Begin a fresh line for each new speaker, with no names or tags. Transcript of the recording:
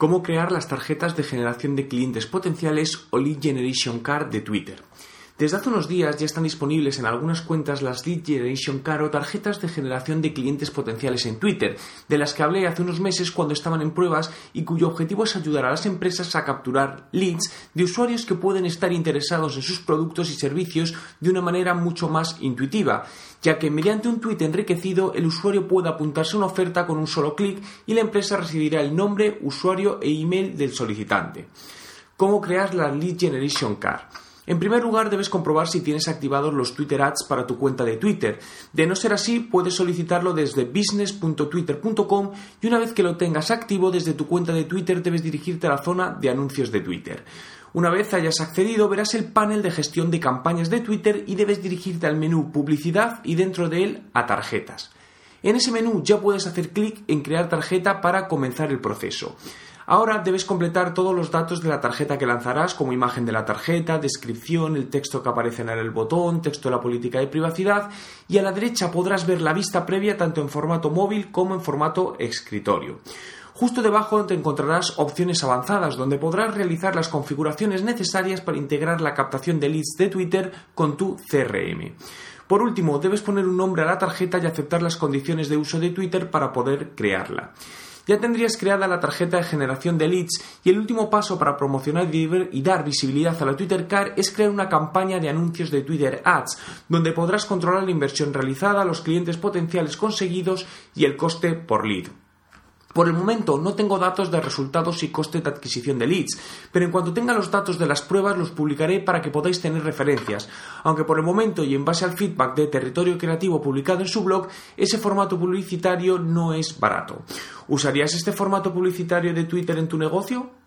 cómo crear las tarjetas de generación de clientes potenciales o Lead Generation Card de Twitter. Desde hace unos días ya están disponibles en algunas cuentas las Lead Generation Card o tarjetas de generación de clientes potenciales en Twitter, de las que hablé hace unos meses cuando estaban en pruebas y cuyo objetivo es ayudar a las empresas a capturar leads de usuarios que pueden estar interesados en sus productos y servicios de una manera mucho más intuitiva, ya que mediante un tweet enriquecido el usuario puede apuntarse a una oferta con un solo clic y la empresa recibirá el nombre, usuario e email del solicitante. ¿Cómo crear la Lead Generation Card? En primer lugar, debes comprobar si tienes activados los Twitter Ads para tu cuenta de Twitter. De no ser así, puedes solicitarlo desde business.twitter.com y una vez que lo tengas activo desde tu cuenta de Twitter debes dirigirte a la zona de anuncios de Twitter. Una vez hayas accedido, verás el panel de gestión de campañas de Twitter y debes dirigirte al menú Publicidad y dentro de él a Tarjetas. En ese menú ya puedes hacer clic en Crear tarjeta para comenzar el proceso. Ahora debes completar todos los datos de la tarjeta que lanzarás, como imagen de la tarjeta, descripción, el texto que aparece en el botón, texto de la política de privacidad y a la derecha podrás ver la vista previa tanto en formato móvil como en formato escritorio. Justo debajo te encontrarás opciones avanzadas donde podrás realizar las configuraciones necesarias para integrar la captación de leads de Twitter con tu CRM. Por último, debes poner un nombre a la tarjeta y aceptar las condiciones de uso de Twitter para poder crearla ya tendrías creada la tarjeta de generación de leads y el último paso para promocionar y dar visibilidad a la Twitter Car es crear una campaña de anuncios de Twitter Ads, donde podrás controlar la inversión realizada, los clientes potenciales conseguidos y el coste por lead. Por el momento no tengo datos de resultados y coste de adquisición de leads, pero en cuanto tenga los datos de las pruebas los publicaré para que podáis tener referencias, aunque por el momento y en base al feedback de Territorio Creativo publicado en su blog, ese formato publicitario no es barato. ¿Usarías este formato publicitario de Twitter en tu negocio?